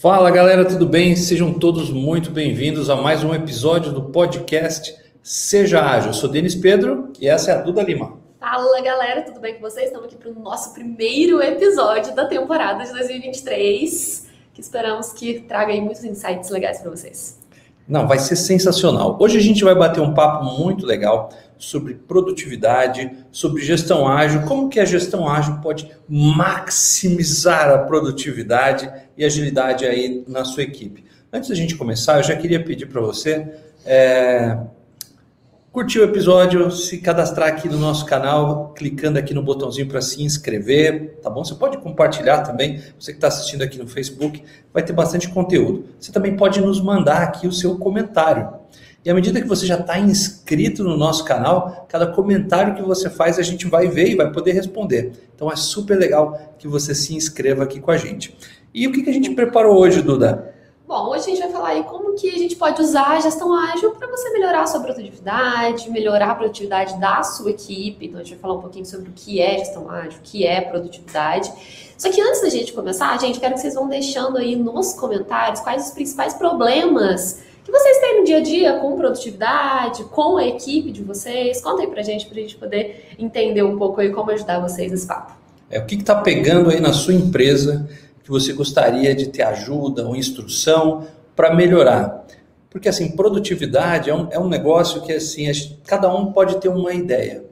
Fala galera, tudo bem? Sejam todos muito bem-vindos a mais um episódio do podcast Seja Ágil. Eu sou Denis Pedro e essa é a Duda Lima. Fala galera, tudo bem com vocês? Estamos aqui para o nosso primeiro episódio da temporada de 2023, que esperamos que traga aí muitos insights legais para vocês. Não, vai ser sensacional. Hoje a gente vai bater um papo muito legal sobre produtividade, sobre gestão ágil, como que a gestão ágil pode maximizar a produtividade e agilidade aí na sua equipe. Antes da gente começar, eu já queria pedir para você é, curtir o episódio, se cadastrar aqui no nosso canal, clicando aqui no botãozinho para se inscrever, tá bom? Você pode compartilhar também, você que está assistindo aqui no Facebook, vai ter bastante conteúdo. Você também pode nos mandar aqui o seu comentário. E à medida que você já está inscrito no nosso canal, cada comentário que você faz a gente vai ver e vai poder responder. Então é super legal que você se inscreva aqui com a gente. E o que, que a gente preparou hoje, Duda? Bom, hoje a gente vai falar aí como que a gente pode usar a gestão ágil para você melhorar a sua produtividade, melhorar a produtividade da sua equipe. Então a gente vai falar um pouquinho sobre o que é gestão ágil, o que é produtividade. Só que antes da gente começar, gente, quero que vocês vão deixando aí nos comentários quais os principais problemas que vocês têm no dia a dia com produtividade, com a equipe de vocês. Conta aí pra gente, pra gente poder entender um pouco aí como ajudar vocês nesse papo. É, o que está pegando aí na sua empresa que você gostaria de ter ajuda ou instrução para melhorar? Porque assim, produtividade é um, é um negócio que assim, cada um pode ter uma ideia.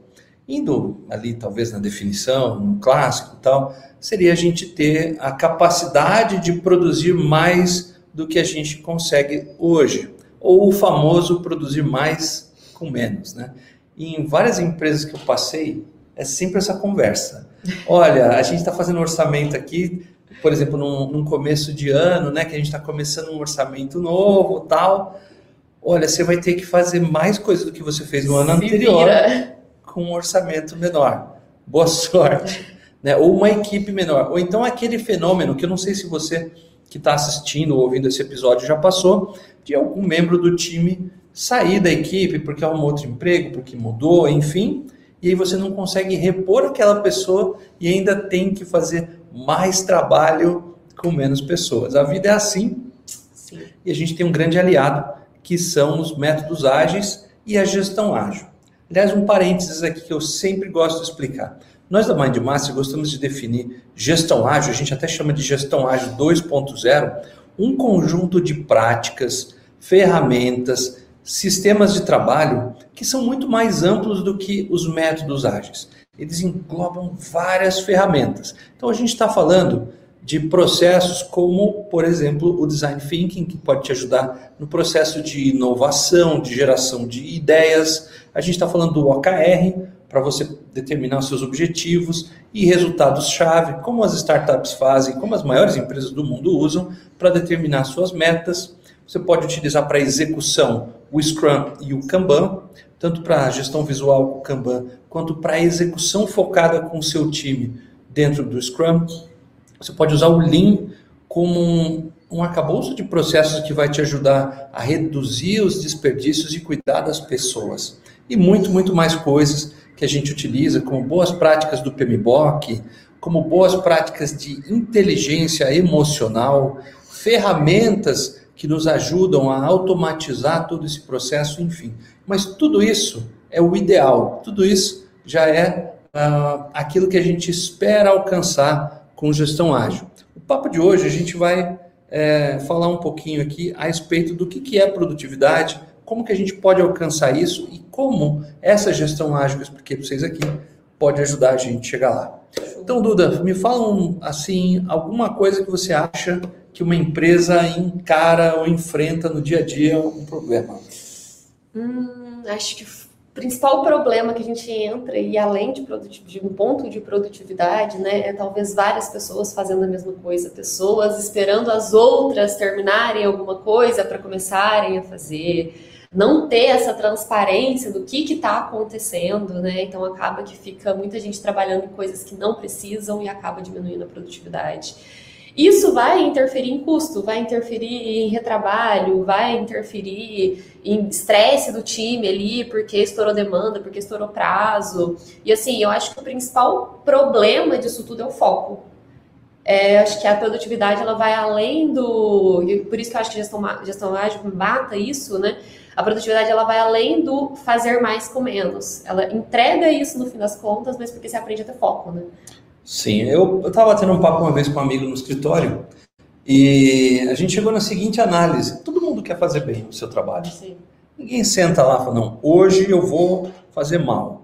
Indo ali, talvez na definição, no clássico tal, seria a gente ter a capacidade de produzir mais do que a gente consegue hoje, ou o famoso produzir mais com menos, né? E em várias empresas que eu passei, é sempre essa conversa. Olha, a gente está fazendo um orçamento aqui, por exemplo, num, num, começo de ano, né, que a gente está começando um orçamento novo, tal. Olha, você vai ter que fazer mais coisas do que você fez no ano anterior vira. com um orçamento menor. Boa sorte, né? Ou uma equipe menor, ou então aquele fenômeno que eu não sei se você que está assistindo ou ouvindo esse episódio já passou, de algum membro do time sair da equipe porque arrumou outro emprego, porque mudou, enfim, e aí você não consegue repor aquela pessoa e ainda tem que fazer mais trabalho com menos pessoas. A vida é assim. Sim. E a gente tem um grande aliado, que são os métodos ágeis e a gestão ágil. Aliás, um parênteses aqui que eu sempre gosto de explicar. Nós da MindMaster gostamos de definir gestão ágil, a gente até chama de gestão ágil 2.0, um conjunto de práticas, ferramentas, sistemas de trabalho que são muito mais amplos do que os métodos ágeis. Eles englobam várias ferramentas. Então a gente está falando de processos como, por exemplo, o design thinking, que pode te ajudar no processo de inovação, de geração de ideias. A gente está falando do OKR, para você determinar os seus objetivos e resultados-chave, como as startups fazem, como as maiores empresas do mundo usam para determinar suas metas. Você pode utilizar para execução o Scrum e o Kanban, tanto para gestão visual o Kanban, quanto para execução focada com o seu time dentro do Scrum. Você pode usar o Lean como um, um arcabouço de processos que vai te ajudar a reduzir os desperdícios e cuidar das pessoas. E muito, muito mais coisas que a gente utiliza, como boas práticas do PMBOK, como boas práticas de inteligência emocional, ferramentas que nos ajudam a automatizar todo esse processo, enfim. Mas tudo isso é o ideal, tudo isso já é uh, aquilo que a gente espera alcançar com gestão ágil. O papo de hoje a gente vai é, falar um pouquinho aqui a respeito do que, que é produtividade, como que a gente pode alcançar isso e como essa gestão ágil que eu expliquei para vocês aqui pode ajudar a gente a chegar lá. Então, Duda, me fala um, assim, alguma coisa que você acha que uma empresa encara ou enfrenta no dia a dia um problema. Hum, acho que o principal problema que a gente entra, e além de, de um ponto de produtividade, né, é talvez várias pessoas fazendo a mesma coisa, pessoas esperando as outras terminarem alguma coisa para começarem a fazer não ter essa transparência do que está acontecendo, né? Então acaba que fica muita gente trabalhando em coisas que não precisam e acaba diminuindo a produtividade. Isso vai interferir em custo, vai interferir em retrabalho, vai interferir em estresse do time ali, porque estourou demanda, porque estourou prazo. E assim, eu acho que o principal problema disso tudo é o foco É, acho que a produtividade ela vai além do. Por isso que eu acho que gestão, gestão ágil mata isso, né? A produtividade ela vai além do fazer mais com menos. Ela entrega isso no fim das contas, mas porque você aprende a ter foco, né? Sim, eu estava tendo um papo uma vez com um amigo no escritório e a gente chegou na seguinte análise: todo mundo quer fazer bem o seu trabalho. Sim. Ninguém senta lá e fala, não, hoje eu vou fazer mal.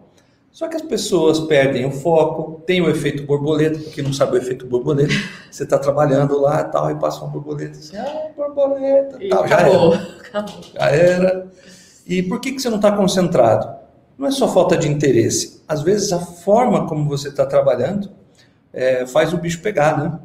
Só que as pessoas perdem o foco, tem o efeito borboleta, porque não sabe o efeito borboleta, você está trabalhando lá tal, e passa uma borboleta assim, ah, borboleta, e tal, já acabou. era. Acabou. Já era. E por que, que você não está concentrado? Não é só falta de interesse. Às vezes a forma como você está trabalhando é, faz o bicho pegar, né?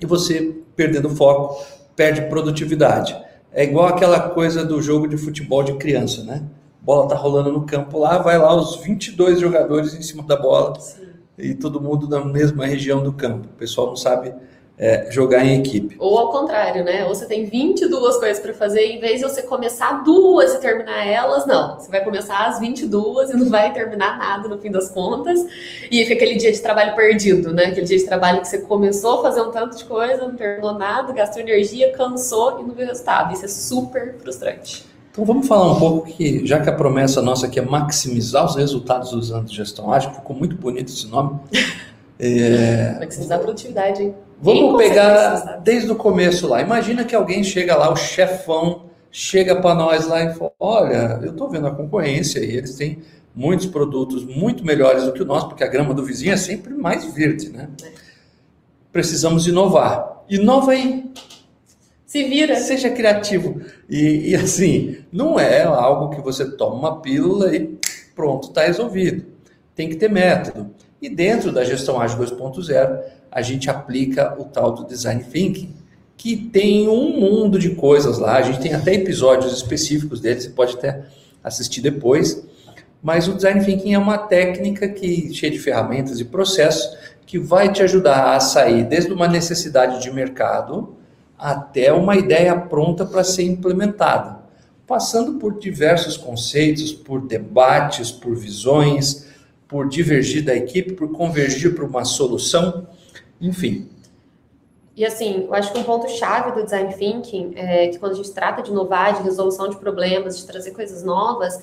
E você, perdendo foco, perde produtividade. É igual aquela coisa do jogo de futebol de criança, né? Bola tá rolando no campo lá, vai lá os 22 jogadores em cima da bola Sim. e todo mundo na mesma região do campo. O pessoal não sabe é, jogar em equipe. Ou ao contrário, né? Ou você tem 22 coisas para fazer, em vez de você começar duas e terminar elas, não. Você vai começar as 22 e não vai terminar nada no fim das contas. E fica aquele dia de trabalho perdido, né? Aquele dia de trabalho que você começou a fazer um tanto de coisa, não terminou nada, gastou energia, cansou e não viu resultado. Isso é super frustrante. Então vamos falar um pouco que, já que a promessa nossa aqui é maximizar os resultados usando gestão ágil, ficou muito bonito esse nome. É... Maximizar a produtivididade, hein? Vamos pegar desde o começo lá. Imagina que alguém chega lá, o chefão chega para nós lá e fala: Olha, eu estou vendo a concorrência e eles têm muitos produtos muito melhores do que o nosso, porque a grama do vizinho é sempre mais verde, né? É. Precisamos inovar. Inova aí. Se vira. Seja criativo. E, e, assim, não é algo que você toma uma pílula e pronto, está resolvido. Tem que ter método. E dentro da gestão ágil 2.0, a gente aplica o tal do design thinking, que tem um mundo de coisas lá. A gente tem até episódios específicos dele, você pode até assistir depois. Mas o design thinking é uma técnica que cheia de ferramentas e processos que vai te ajudar a sair desde uma necessidade de mercado até uma ideia pronta para ser implementada, passando por diversos conceitos, por debates, por visões, por divergir da equipe, por convergir para uma solução, enfim. E assim, eu acho que um ponto chave do design thinking é que quando a gente trata de inovar, de resolução de problemas, de trazer coisas novas,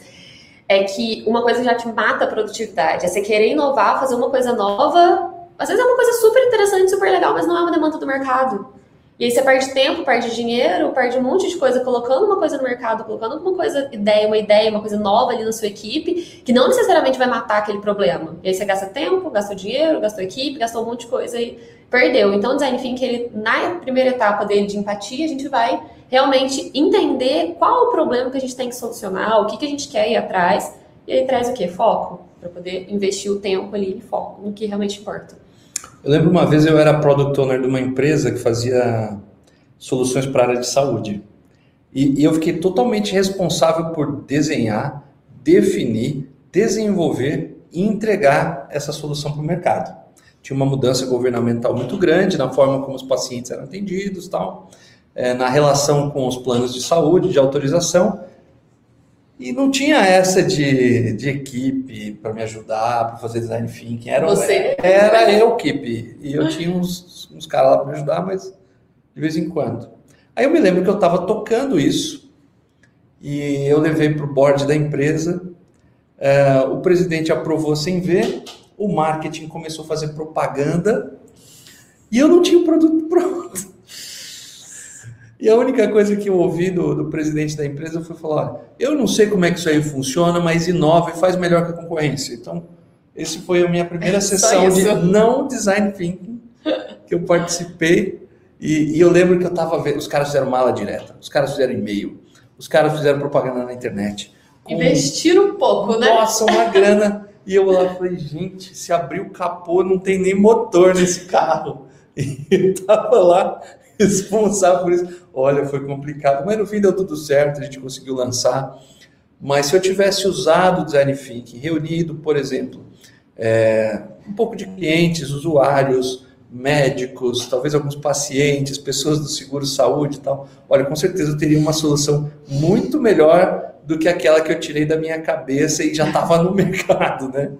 é que uma coisa já te mata a produtividade. É você querer inovar, fazer uma coisa nova. Às vezes é uma coisa super interessante, super legal, mas não é uma demanda do mercado. E aí você perde tempo, perde dinheiro, perde um monte de coisa colocando uma coisa no mercado, colocando uma coisa, ideia, uma ideia, uma coisa nova ali na sua equipe, que não necessariamente vai matar aquele problema. E aí você gasta tempo, gastou dinheiro, gastou equipe, gastou um monte de coisa e perdeu. Então o design thinking, ele, na primeira etapa dele de empatia, a gente vai realmente entender qual o problema que a gente tem que solucionar, o que, que a gente quer ir atrás, e aí traz o quê? Foco, para poder investir o tempo ali em foco, no que realmente importa. Eu lembro uma vez eu era product owner de uma empresa que fazia soluções para a área de saúde. E, e eu fiquei totalmente responsável por desenhar, definir, desenvolver e entregar essa solução para o mercado. Tinha uma mudança governamental muito grande na forma como os pacientes eram atendidos, tal, é, na relação com os planos de saúde, de autorização. E não tinha essa de, de equipe para me ajudar, para fazer design thinking. Era, Você? era eu equipe. E eu tinha uns, uns caras lá para me ajudar, mas de vez em quando. Aí eu me lembro que eu estava tocando isso e eu levei para o board da empresa. É, o presidente aprovou sem ver, o marketing começou a fazer propaganda e eu não tinha o produto pronto. E a única coisa que eu ouvi do, do presidente da empresa foi falar: eu não sei como é que isso aí funciona, mas inova e faz melhor que a concorrência. Então, esse foi a minha primeira sessão de não design thinking que eu participei. E, e eu lembro que eu estava vendo, os caras fizeram mala direta, os caras fizeram e-mail, os caras fizeram propaganda na internet. Investiram um pouco, né? Nossa, uma grana. E eu lá falei, gente, se abrir o capô, não tem nem motor nesse carro. E eu tava lá responsável por isso. Olha, foi complicado, mas no fim deu tudo certo, a gente conseguiu lançar. Mas se eu tivesse usado o Design Thinking, reunido, por exemplo, é, um pouco de clientes, usuários, médicos, talvez alguns pacientes, pessoas do seguro saúde e tal, olha, com certeza eu teria uma solução muito melhor do que aquela que eu tirei da minha cabeça e já estava no mercado, né?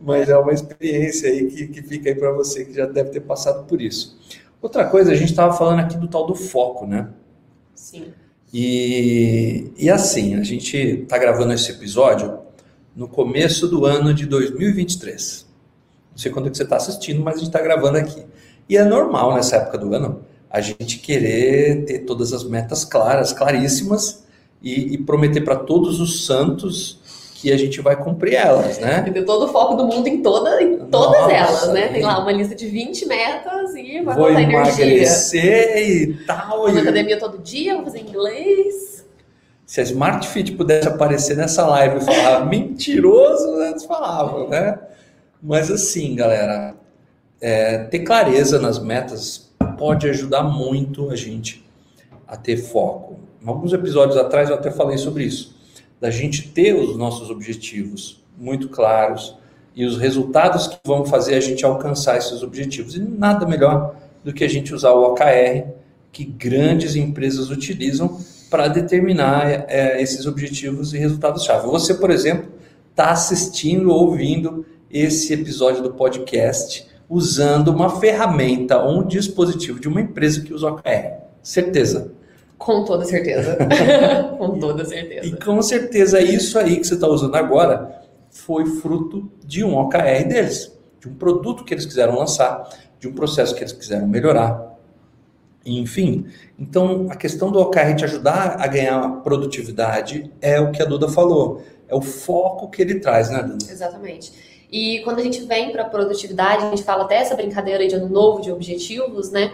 Mas é uma experiência aí que, que fica aí para você que já deve ter passado por isso. Outra coisa, a gente estava falando aqui do tal do foco, né? Sim. E, e assim, a gente está gravando esse episódio no começo do ano de 2023. Não sei quando é que você está assistindo, mas a gente está gravando aqui. E é normal nessa época do ano a gente querer ter todas as metas claras, claríssimas, e, e prometer para todos os santos que a gente vai cumprir elas, né? E ter todo o foco do mundo em, toda, em todas Nossa, elas, né? Tem lá uma lista de 20 metas e vai vou botar emagrecer e tal. Vou na academia todo dia, vou fazer inglês. Se a Smart Fit pudesse aparecer nessa live e falar mentiroso, eles falavam, né? Mas assim, galera, é, ter clareza nas metas pode ajudar muito a gente a ter foco. Em alguns episódios atrás eu até falei sobre isso, da gente ter os nossos objetivos muito claros e os resultados que vão fazer a gente alcançar esses objetivos. E nada melhor do que a gente usar o OKR que grandes empresas utilizam para determinar é, esses objetivos e resultados-chave. Você, por exemplo, está assistindo, ouvindo esse episódio do podcast usando uma ferramenta ou um dispositivo de uma empresa que usa OKR. Certeza. Com toda certeza. com toda certeza. E com certeza isso aí que você está usando agora foi fruto de um OKR deles, de um produto que eles quiseram lançar, de um processo que eles quiseram melhorar. Enfim, então a questão do OKR te ajudar a ganhar produtividade é o que a Duda falou, é o foco que ele traz, né, Duda? Exatamente. E quando a gente vem para produtividade, a gente fala até essa brincadeira de ano novo, de objetivos, né?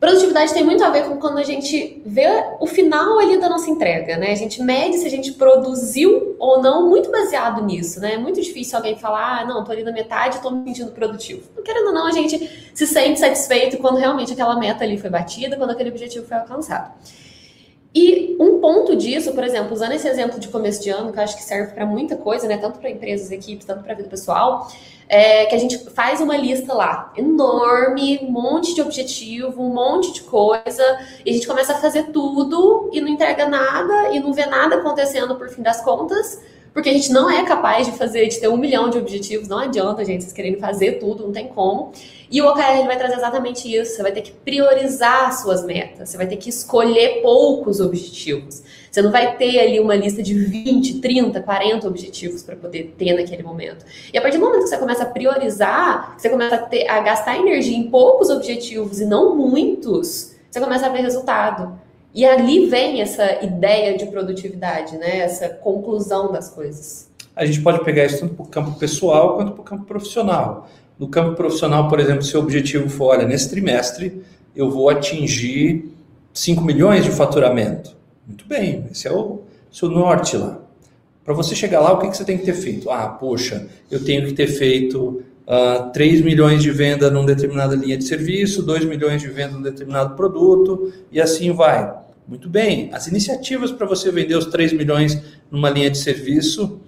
Produtividade tem muito a ver com quando a gente vê o final ali da nossa entrega, né? A gente mede se a gente produziu ou não, muito baseado nisso, né? É muito difícil alguém falar, ah, não, tô ali na metade, tô me sentindo produtivo. Querendo ou não, a gente se sente satisfeito quando realmente aquela meta ali foi batida, quando aquele objetivo foi alcançado. E um ponto disso, por exemplo, usando esse exemplo de começo de ano, que eu acho que serve para muita coisa, né? Tanto para empresas, equipes, tanto para vida pessoal, é que a gente faz uma lista lá, enorme, um monte de objetivo, um monte de coisa, e a gente começa a fazer tudo e não entrega nada e não vê nada acontecendo por fim das contas, porque a gente não é capaz de fazer, de ter um milhão de objetivos, não adianta, gente, vocês querendo fazer tudo, não tem como. E o OKR vai trazer exatamente isso. Você vai ter que priorizar suas metas, você vai ter que escolher poucos objetivos. Você não vai ter ali uma lista de 20, 30, 40 objetivos para poder ter naquele momento. E a partir do momento que você começa a priorizar, você começa a, ter, a gastar energia em poucos objetivos e não muitos, você começa a ver resultado. E ali vem essa ideia de produtividade, né? Essa conclusão das coisas. A gente pode pegar isso tanto para o campo pessoal quanto para o campo profissional. No campo profissional, por exemplo, seu objetivo for, olha, nesse trimestre eu vou atingir 5 milhões de faturamento. Muito bem, esse é o seu norte lá. Para você chegar lá, o que, que você tem que ter feito? Ah, poxa, eu tenho que ter feito uh, ah, 3 milhões de venda numa determinada linha de serviço, 2 milhões de venda num determinado produto, e assim vai. Muito bem, as iniciativas para você vender os 3 milhões numa linha de serviço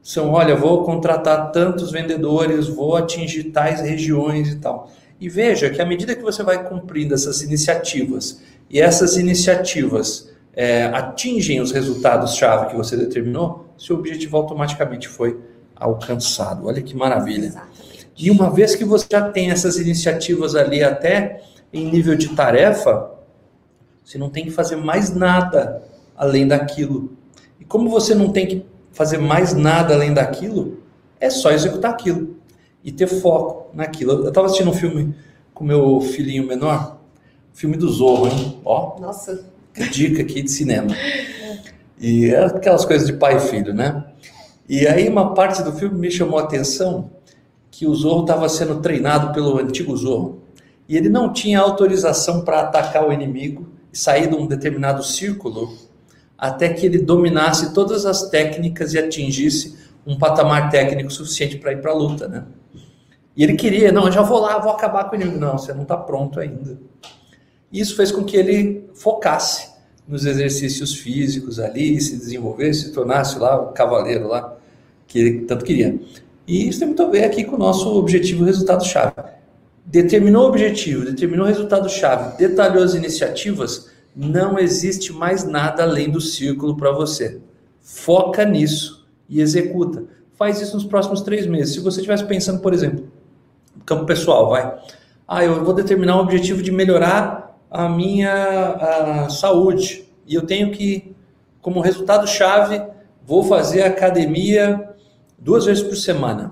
são, olha, vou contratar tantos vendedores, vou atingir tais regiões e tal. E veja que à medida que você vai cumprindo essas iniciativas e essas iniciativas é, atingem os resultados-chave que você determinou, seu objetivo automaticamente foi alcançado. Olha que maravilha. Exatamente. E uma vez que você já tem essas iniciativas ali até em nível de tarefa, você não tem que fazer mais nada além daquilo. E como você não tem que fazer mais nada além daquilo, é só executar aquilo e ter foco naquilo. Eu estava assistindo um filme com meu filhinho menor, filme do Zorro, hein? Ó. Nossa. Dica aqui de cinema. E é aquelas coisas de pai e filho, né? E aí uma parte do filme me chamou a atenção que o Zorro estava sendo treinado pelo antigo Zorro. E ele não tinha autorização para atacar o inimigo sair de um determinado círculo até que ele dominasse todas as técnicas e atingisse um patamar técnico suficiente para ir para a luta, né? E ele queria, não, eu já vou lá, vou acabar com inimigo. Não, você não está pronto ainda. Isso fez com que ele focasse nos exercícios físicos ali, se desenvolvesse, se tornasse lá o cavaleiro lá que ele tanto queria. E isso tem muito a ver aqui com o nosso objetivo resultado-chave. Determinou o objetivo, determinou o resultado-chave, detalhou as iniciativas, não existe mais nada além do círculo para você. Foca nisso e executa. faz isso nos próximos três meses. Se você estivesse pensando, por exemplo, campo pessoal, vai. Ah, eu vou determinar um objetivo de melhorar a minha a saúde. E eu tenho que, como resultado-chave, vou fazer academia duas vezes por semana.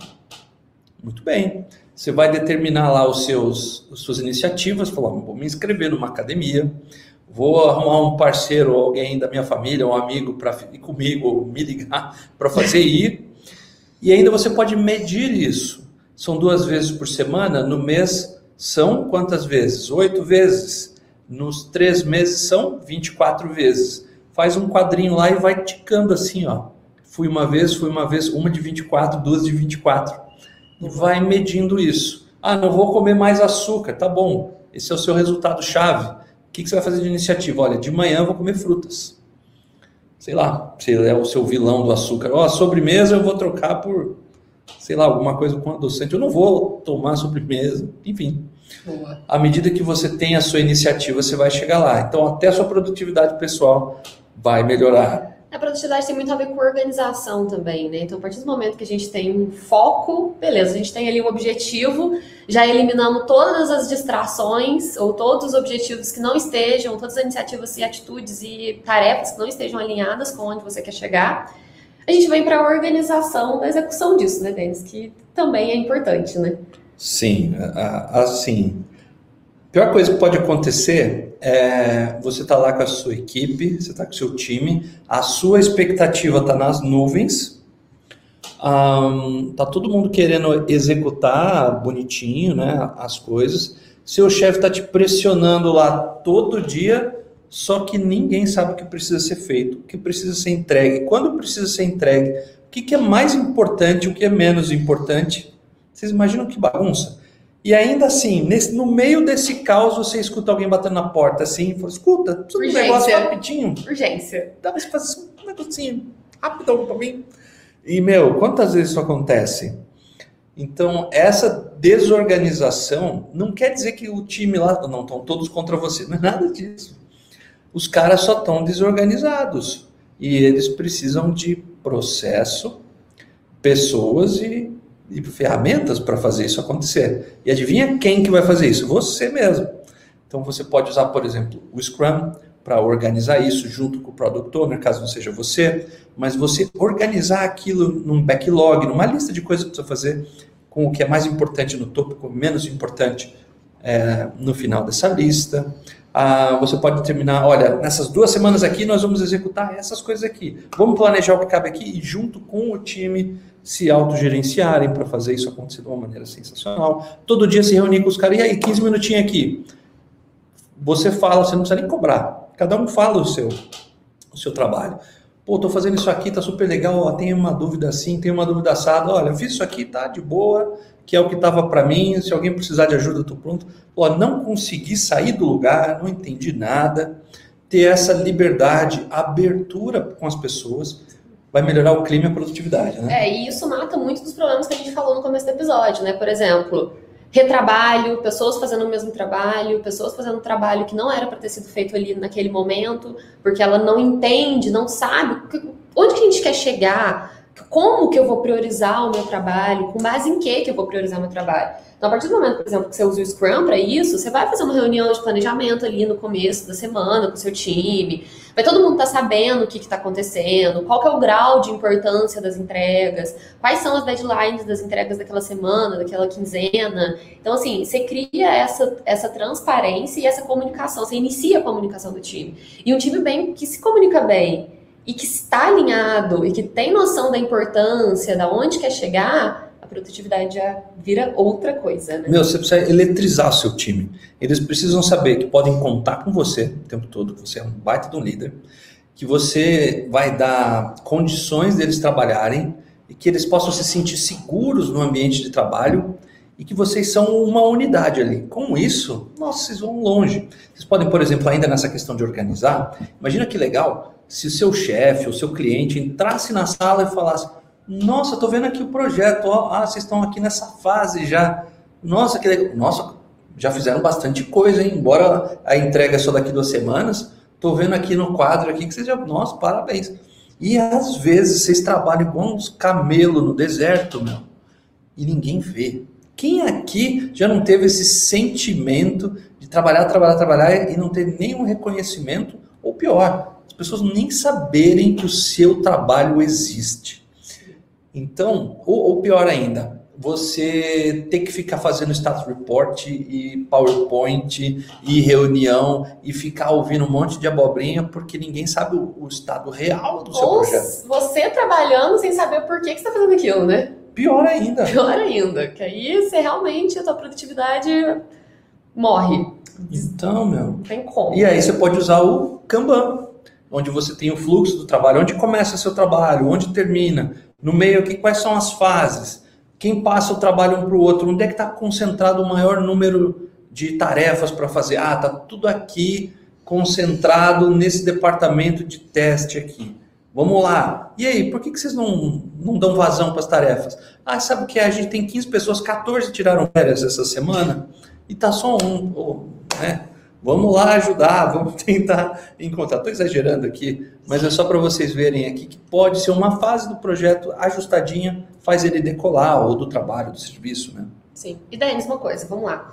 Muito bem. Você vai determinar lá os seus, as suas iniciativas, falar, vou me inscrever numa academia, vou arrumar um parceiro, alguém da minha família, um amigo para ir comigo, ou me ligar para fazer ir. E ainda você pode medir isso. São duas vezes por semana, no mês são quantas vezes? Oito vezes. Nos três meses são 24 vezes. Faz um quadrinho lá e vai ticando assim, ó. Fui uma vez, fui uma vez, uma de 24, duas de 24 e vai medindo isso. Ah, não vou comer mais açúcar, tá bom. Esse é o seu resultado chave. O que, que você vai fazer de iniciativa? Olha, de manhã eu vou comer frutas. Sei lá, se é o seu vilão do açúcar. Ó, a sobremesa eu vou trocar por, sei lá, alguma coisa com adoçante. Eu não vou tomar sobremesa. Enfim. Boa. À medida que você tem a sua iniciativa, você vai chegar lá. Então, até a sua produtividade pessoal vai melhorar. A produtividade tem muito a ver com organização também, né? Então, a partir do momento que a gente tem um foco, beleza, a gente tem ali um objetivo, já eliminamos todas as distrações ou todos os objetivos que não estejam, todas as iniciativas e atitudes e tarefas que não estejam alinhadas com onde você quer chegar. A gente vem para a organização da execução disso, né, Denis? Que também é importante, né? Sim, assim, pior coisa que pode acontecer é você tá lá com a sua equipe, você tá com o seu time, a sua expectativa está nas nuvens, um, tá todo mundo querendo executar bonitinho, né, as coisas. Seu chefe está te pressionando lá todo dia, só que ninguém sabe o que precisa ser feito, o que precisa ser entregue, quando precisa ser entregue, o que, que é mais importante, o que é menos importante. Vocês imaginam que bagunça? E ainda assim, nesse, no meio desse caos, você escuta alguém batendo na porta assim e fala: escuta, precisa um negócio rapidinho. Urgência. Dá pra fazer um negocinho rapidão pra mim. E, meu, quantas vezes isso acontece? Então, essa desorganização não quer dizer que o time lá não estão todos contra você, não é nada disso. Os caras só estão desorganizados e eles precisam de processo, pessoas e e ferramentas para fazer isso acontecer. E adivinha quem que vai fazer isso? Você mesmo. Então você pode usar, por exemplo, o Scrum para organizar isso junto com o Product Owner, caso não seja você, mas você organizar aquilo num backlog, numa lista de coisas que precisa fazer, com o que é mais importante no topo, com o menos importante é, no final dessa lista. Ah, você pode determinar, olha, nessas duas semanas aqui nós vamos executar essas coisas aqui. Vamos planejar o que cabe aqui e junto com o time se autogerenciarem para fazer isso acontecer de uma maneira sensacional. Todo dia se reunir com os caras, e aí, 15 minutinhos aqui. Você fala, você não precisa nem cobrar. Cada um fala o seu, o seu trabalho. Pô, tô fazendo isso aqui, tá super legal, ó, tem uma dúvida assim, tem uma dúvida assada, olha, eu fiz isso aqui, tá de boa, que é o que estava para mim, se alguém precisar de ajuda, tô pronto. Pô, não consegui sair do lugar, não entendi nada. Ter essa liberdade, abertura com as pessoas, vai melhorar o clima e a produtividade, né? É, e isso mata muito dos problemas que a gente falou no começo do episódio, né? Por exemplo, retrabalho, pessoas fazendo o mesmo trabalho, pessoas fazendo um trabalho que não era para ter sido feito ali naquele momento, porque ela não entende, não sabe onde que a gente quer chegar, como que eu vou priorizar o meu trabalho, com base em que que eu vou priorizar o meu trabalho. Então, a partir do momento, por exemplo, que você usa o Scrum para isso, você vai fazer uma reunião de planejamento ali no começo da semana com o seu time, vai todo mundo estar tá sabendo o que está acontecendo, qual é o grau de importância das entregas, quais são as deadlines das entregas daquela semana, daquela quinzena. Então, assim, você cria essa, essa transparência e essa comunicação, você inicia a comunicação do time. E um time bem que se comunica bem e que está alinhado e que tem noção da importância, da onde quer chegar, a produtividade já vira outra coisa, né? Meu, você precisa eletrizar seu time. Eles precisam saber que podem contar com você o tempo todo, que você é um baita de um líder, que você vai dar condições deles trabalharem e que eles possam se sentir seguros no ambiente de trabalho e que vocês são uma unidade ali. Com isso, nossa, vocês vão longe. Vocês podem, por exemplo, ainda nessa questão de organizar, imagina que legal se o seu chefe, o seu cliente entrasse na sala e falasse: Nossa, estou vendo aqui o projeto, ó, ah, vocês estão aqui nessa fase já. Nossa, que legal. Nossa, já fizeram bastante coisa, hein? Embora a entrega é só daqui duas semanas, estou vendo aqui no quadro aqui que vocês já. Nossa, parabéns. E às vezes vocês trabalham igual uns camelos no deserto, meu, e ninguém vê. Quem aqui já não teve esse sentimento de trabalhar, trabalhar, trabalhar e não ter nenhum reconhecimento? Ou pior, as pessoas nem saberem que o seu trabalho existe. Então, ou, ou pior ainda, você tem que ficar fazendo status report e PowerPoint e reunião e ficar ouvindo um monte de abobrinha porque ninguém sabe o, o estado real do seu Ou projeto. você trabalhando sem saber por que, que você está fazendo aquilo, né? Pior ainda. Pior ainda, que aí você realmente, a tua produtividade morre. Então, meu. Não tem como. E aí você pode usar o Kanban, onde você tem o fluxo do trabalho, onde começa seu trabalho, onde termina, no meio aqui quais são as fases, quem passa o trabalho um para o outro, onde é que está concentrado o maior número de tarefas para fazer. Ah, tá tudo aqui concentrado nesse departamento de teste aqui. Vamos lá. E aí, por que, que vocês não, não dão vazão para as tarefas? Ah, sabe o que? é? A gente tem 15 pessoas, 14 tiraram férias essa semana e tá só um. Né? Vamos lá ajudar, vamos tentar encontrar. Estou exagerando aqui, mas é só para vocês verem aqui que pode ser uma fase do projeto ajustadinha, faz ele decolar, ou do trabalho, do serviço, né? Sim. E daí, mesma coisa, vamos lá.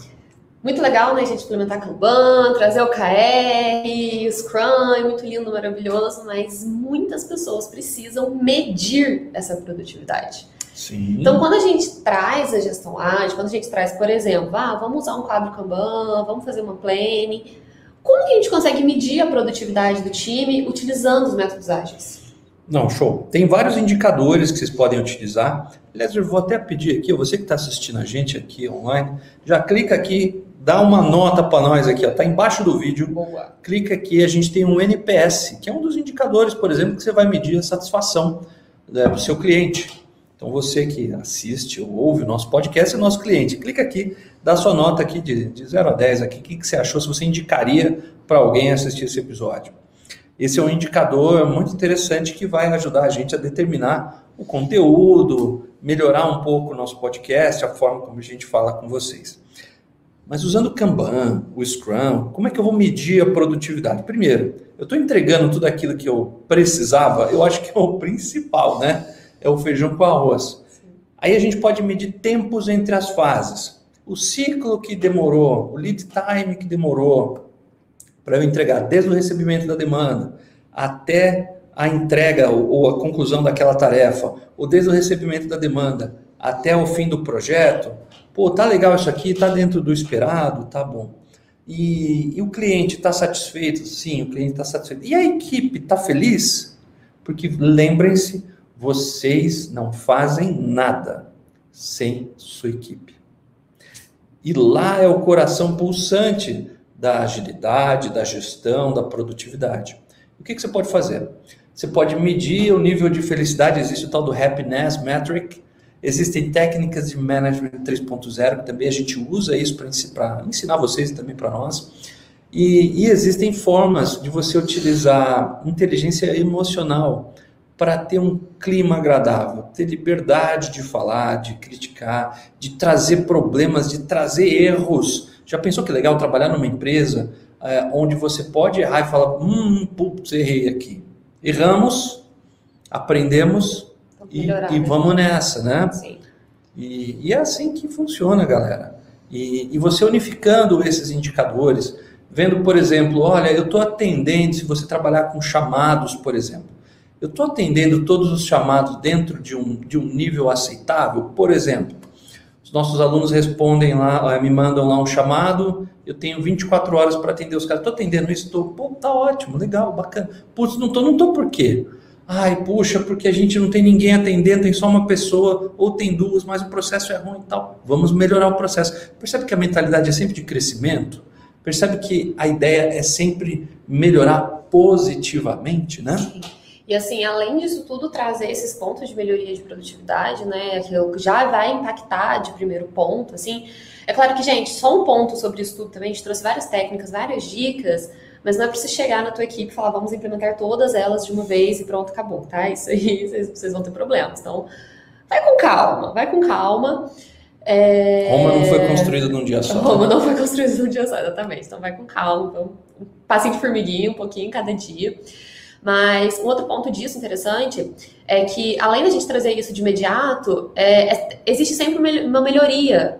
Muito legal, né, a gente implementar Kanban, trazer o KR, o Scrum, muito lindo, maravilhoso, mas muitas pessoas precisam medir essa produtividade. Sim. Então, quando a gente traz a gestão ágil, quando a gente traz, por exemplo, ah, vamos usar um quadro Kanban, vamos fazer uma planning, como que a gente consegue medir a produtividade do time utilizando os métodos ágeis? Não, show. Tem vários indicadores que vocês podem utilizar. Aliás, eu vou até pedir aqui, você que está assistindo a gente aqui online, já clica aqui, dá uma nota para nós aqui, ó, tá embaixo do vídeo. Boa. Clica aqui, a gente tem um NPS, que é um dos indicadores, por exemplo, que você vai medir a satisfação né, do seu cliente. Então você que assiste ou ouve o nosso podcast é nosso cliente. Clica aqui, dá sua nota aqui de, de 0 a 10 aqui. O que, que você achou? Se você indicaria para alguém assistir esse episódio. Esse é um indicador muito interessante que vai ajudar a gente a determinar o conteúdo, melhorar um pouco o nosso podcast, a forma como a gente fala com vocês. Mas usando o Kanban, o Scrum, como é que eu vou medir a produtividade? Primeiro, eu estou entregando tudo aquilo que eu precisava, eu acho que é o principal, né? É o feijão com arroz. Aí a gente pode medir tempos entre as fases. O ciclo que demorou, o lead time que demorou para eu entregar, desde o recebimento da demanda até a entrega ou a conclusão daquela tarefa, ou desde o recebimento da demanda até o fim do projeto, pô, tá legal isso aqui, tá dentro do esperado, tá bom. E, e o cliente está satisfeito? Sim, o cliente está satisfeito. E a equipe está feliz? Porque lembrem-se, vocês não fazem nada sem sua equipe. E lá é o coração pulsante da agilidade, da gestão, da produtividade. O que, que você pode fazer? Você pode medir o nível de felicidade, existe o tal do Happiness Metric, existem técnicas de Management 3.0, que também a gente usa isso para ensinar vocês e também para nós. E, e existem formas de você utilizar inteligência emocional para ter um clima agradável, ter liberdade de falar, de criticar, de trazer problemas, de trazer erros. Já pensou que legal trabalhar numa empresa é, onde você pode errar e falar, hum, putz, errei aqui. Erramos, aprendemos e, e né? vamos nessa, né? Sim. E, e é assim que funciona, galera. E, e você unificando esses indicadores, vendo, por exemplo, olha, eu estou atendendo, se você trabalhar com chamados, por exemplo, eu estou atendendo todos os chamados dentro de um, de um nível aceitável? Por exemplo, os nossos alunos respondem lá, eh, me mandam lá um chamado, eu tenho 24 horas para atender os caras. Estou atendendo isso? Estou, pô, tá ótimo, legal, bacana. Putz, não estou, não estou por quê? Ai, puxa, porque a gente não tem ninguém atendendo, tem só uma pessoa, ou tem duas, mas o processo é ruim e tal. Vamos melhorar o processo. Percebe que a mentalidade é sempre de crescimento? Percebe que a ideia é sempre melhorar positivamente, né? E assim, além disso tudo, trazer esses pontos de melhoria de produtividade, né? Que já vai impactar de primeiro ponto, assim. É claro que, gente, só um ponto sobre isso tudo também, a gente trouxe várias técnicas, várias dicas, mas não é para você chegar na tua equipe e falar, vamos implementar todas elas de uma vez e pronto, acabou, tá? Isso aí vocês, vocês vão ter problemas. Então, vai com calma, vai com calma. É... Roma não foi construída num dia só. Roma não foi construída num dia só, exatamente. Então vai com calma, então, um passinho de formiguinha, um pouquinho cada dia. Mas um outro ponto disso interessante é que, além da gente trazer isso de imediato, é, é, existe sempre uma melhoria.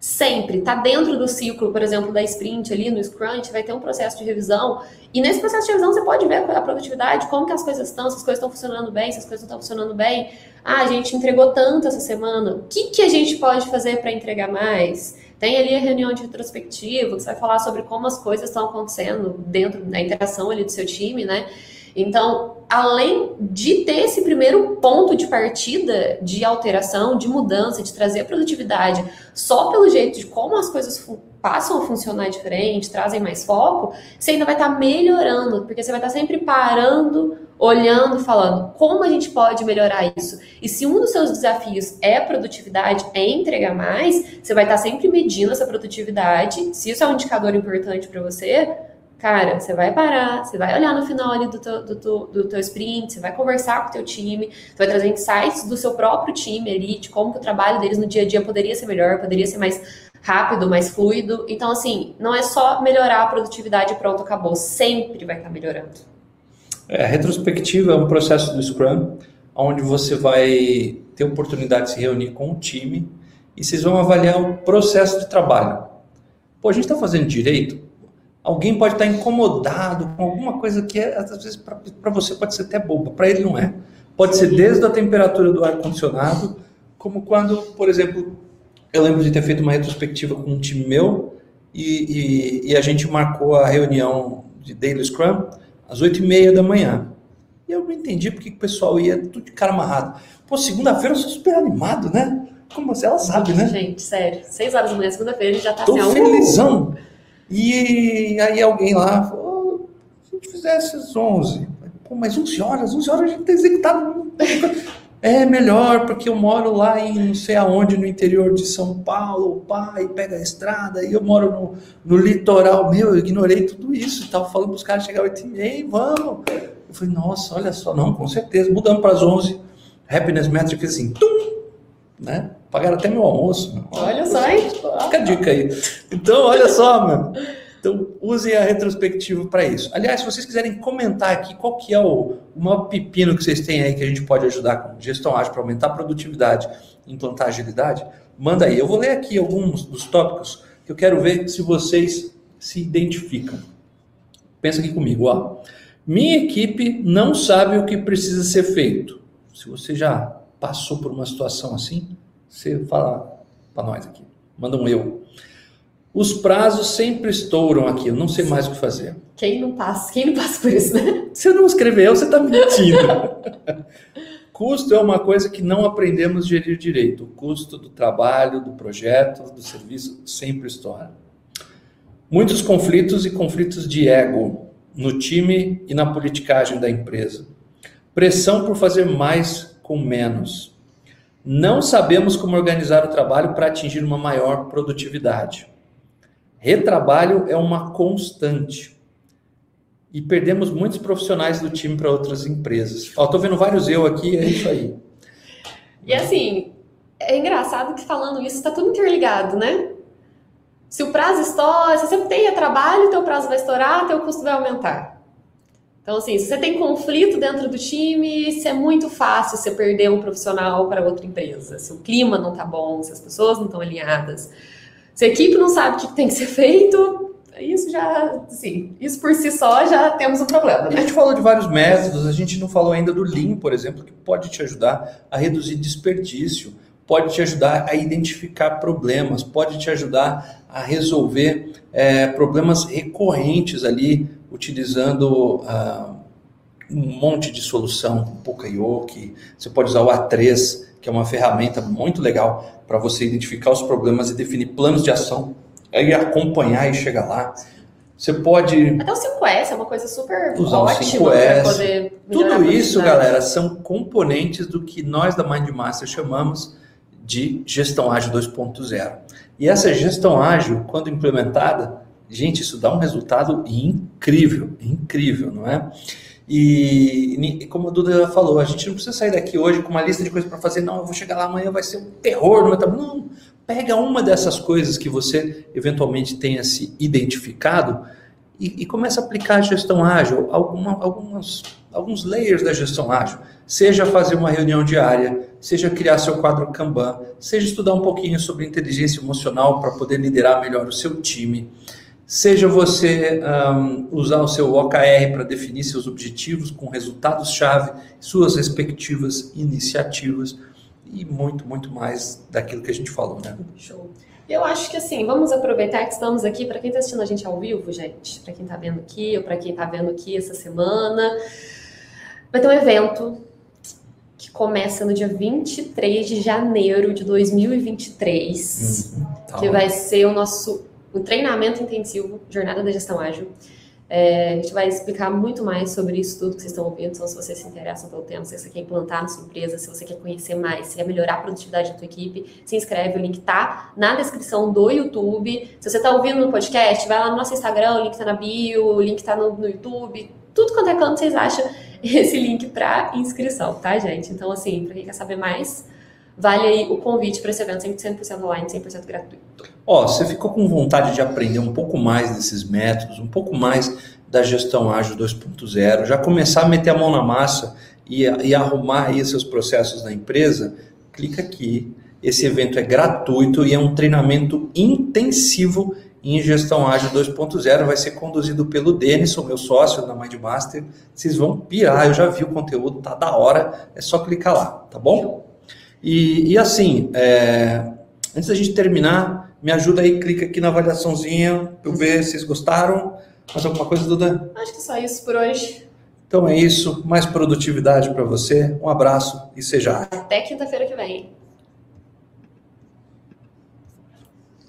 Sempre. Está dentro do ciclo, por exemplo, da sprint ali no Scrum, vai ter um processo de revisão. E nesse processo de revisão você pode ver a produtividade, como que as coisas estão, se as coisas estão funcionando bem, se as coisas não estão funcionando bem. Ah, a gente entregou tanto essa semana. O que, que a gente pode fazer para entregar mais? Tem ali a reunião de retrospectiva, que você vai falar sobre como as coisas estão acontecendo dentro da interação ali do seu time, né? Então, além de ter esse primeiro ponto de partida de alteração, de mudança, de trazer produtividade, só pelo jeito de como as coisas passam a funcionar diferente, trazem mais foco, você ainda vai estar tá melhorando, porque você vai estar tá sempre parando, olhando, falando como a gente pode melhorar isso. E se um dos seus desafios é produtividade, é entregar mais, você vai estar tá sempre medindo essa produtividade. Se isso é um indicador importante para você, Cara, você vai parar, você vai olhar no final ali do teu, do, teu, do teu sprint, você vai conversar com o teu time, você vai trazer insights do seu próprio time ali, de como que o trabalho deles no dia a dia poderia ser melhor, poderia ser mais rápido, mais fluido. Então, assim, não é só melhorar a produtividade e pronto, acabou. Sempre vai estar melhorando. É, a retrospectiva é um processo do Scrum, onde você vai ter oportunidade de se reunir com o time e vocês vão avaliar o processo de trabalho. Pô, a gente está fazendo direito? Alguém pode estar incomodado com alguma coisa que é, às vezes para você pode ser até boba, para ele não é. Pode ser desde a temperatura do ar condicionado, como quando, por exemplo, eu lembro de ter feito uma retrospectiva com um time meu e, e, e a gente marcou a reunião de Daily Scrum às oito e meia da manhã. E eu não entendi porque o pessoal ia tudo de cara amarrado. Pô, segunda-feira eu sou super animado, né? Como você, ela sabe, né? Gente, sério. Seis horas da manhã, segunda-feira, a gente já tá Tô assim, felizão. E aí alguém lá falou, se a gente fizesse às 11, Pô, mas 11 horas, 11 horas a gente tá executado. É melhor, porque eu moro lá em não sei aonde, no interior de São Paulo, pai pega a estrada, e eu moro no, no litoral. Meu, eu ignorei tudo isso e falando para os caras chegar 8 e meia, vamos. Eu falei, nossa, olha só, não, com certeza. Mudando para as 11, Happiness Metric assim, tum, né? Pagaram até meu almoço. Olha só, hein? Fica a dica aí. Então, olha só, meu. Então, usem a retrospectiva para isso. Aliás, se vocês quiserem comentar aqui qual que é o, o maior pepino que vocês têm aí que a gente pode ajudar com gestão ágil para aumentar a produtividade, implantar agilidade, manda aí. Eu vou ler aqui alguns dos tópicos que eu quero ver se vocês se identificam. Pensa aqui comigo, ó. Minha equipe não sabe o que precisa ser feito. Se você já passou por uma situação assim, você fala para nós aqui. Manda um eu. Os prazos sempre estouram aqui, eu não sei mais o que fazer. Quem não passa? Quem não passa por isso, né? Você não escreveu, você está mentindo. custo é uma coisa que não aprendemos a gerir direito. O custo do trabalho, do projeto, do serviço sempre estoura. Muitos conflitos e conflitos de ego no time e na politicagem da empresa. Pressão por fazer mais com menos. Não sabemos como organizar o trabalho para atingir uma maior produtividade. Retrabalho é uma constante. E perdemos muitos profissionais do time para outras empresas. Tô vendo vários eu aqui, é isso aí. E assim, é engraçado que falando isso está tudo interligado, né? Se o prazo estoura, se você tem trabalho, teu prazo vai estourar, teu custo vai aumentar. Então, assim, se você tem conflito dentro do time, isso é muito fácil você perder um profissional para outra empresa. Se o clima não tá bom, se as pessoas não estão alinhadas. Se a equipe não sabe o que tem que ser feito, isso já, assim, isso por si só já temos um problema. Né? A gente falou de vários métodos, a gente não falou ainda do Lean, por exemplo, que pode te ajudar a reduzir desperdício, pode te ajudar a identificar problemas, pode te ajudar a resolver é, problemas recorrentes ali, utilizando uh, um monte de solução, o que você pode usar o A3, que é uma ferramenta muito legal para você identificar os problemas e definir planos de ação, aí acompanhar e chegar lá. Você pode. Até o 5S é uma coisa super usar ótima para poder. Tudo isso, galera, são componentes do que nós da MindMaster chamamos de gestão ágil 2.0. E essa gestão ágil, quando implementada, gente, isso dá um resultado incrível, incrível, não é? E, como a Duda falou, a gente não precisa sair daqui hoje com uma lista de coisas para fazer, não, eu vou chegar lá amanhã, vai ser um terror. Não, é não, pega uma dessas coisas que você eventualmente tenha se identificado e, e começa a aplicar a gestão ágil. Alguma, algumas alguns layers da gestão ágil. Seja fazer uma reunião diária, seja criar seu quadro Kanban, seja estudar um pouquinho sobre inteligência emocional para poder liderar melhor o seu time, seja você um, usar o seu OKR para definir seus objetivos com resultados-chave, suas respectivas iniciativas e muito, muito mais daquilo que a gente falou, né? Show. Eu acho que assim, vamos aproveitar que estamos aqui, para quem está assistindo a gente ao vivo, gente, para quem está vendo aqui, ou para quem está vendo aqui essa semana, vai ter um evento que começa no dia 23 de janeiro de 2023, uhum, tá que vai ser o nosso o treinamento intensivo Jornada da Gestão Ágil. É, a gente vai explicar muito mais sobre isso tudo que vocês estão ouvindo. Então, se você se interessa pelo tema, se você quer implantar na sua empresa, se você quer conhecer mais, se quer melhorar a produtividade da sua equipe, se inscreve. O link tá na descrição do YouTube. Se você está ouvindo no podcast, vai lá no nosso Instagram, o link tá na bio, o link tá no, no YouTube. Tudo quanto é canto vocês acham esse link para inscrição, tá, gente? Então, assim, para quem quer saber mais, vale aí o convite para esse evento 100% online, 100% gratuito. Ó, você ficou com vontade de aprender um pouco mais desses métodos, um pouco mais da gestão ágil 2.0, já começar a meter a mão na massa e, e arrumar aí seus processos na empresa? Clica aqui. Esse evento é gratuito e é um treinamento intensivo em gestão ágil 2.0. Vai ser conduzido pelo Denison, meu sócio na Mindmaster. Vocês vão pirar, eu já vi o conteúdo, tá da hora. É só clicar lá, tá bom? E, e assim, é, antes da gente terminar, me ajuda aí, clica aqui na avaliaçãozinha para eu ver se vocês gostaram. Mais alguma coisa, Duda? Acho que só isso por hoje. Então é isso. Mais produtividade para você. Um abraço e seja. Até quinta-feira que vem.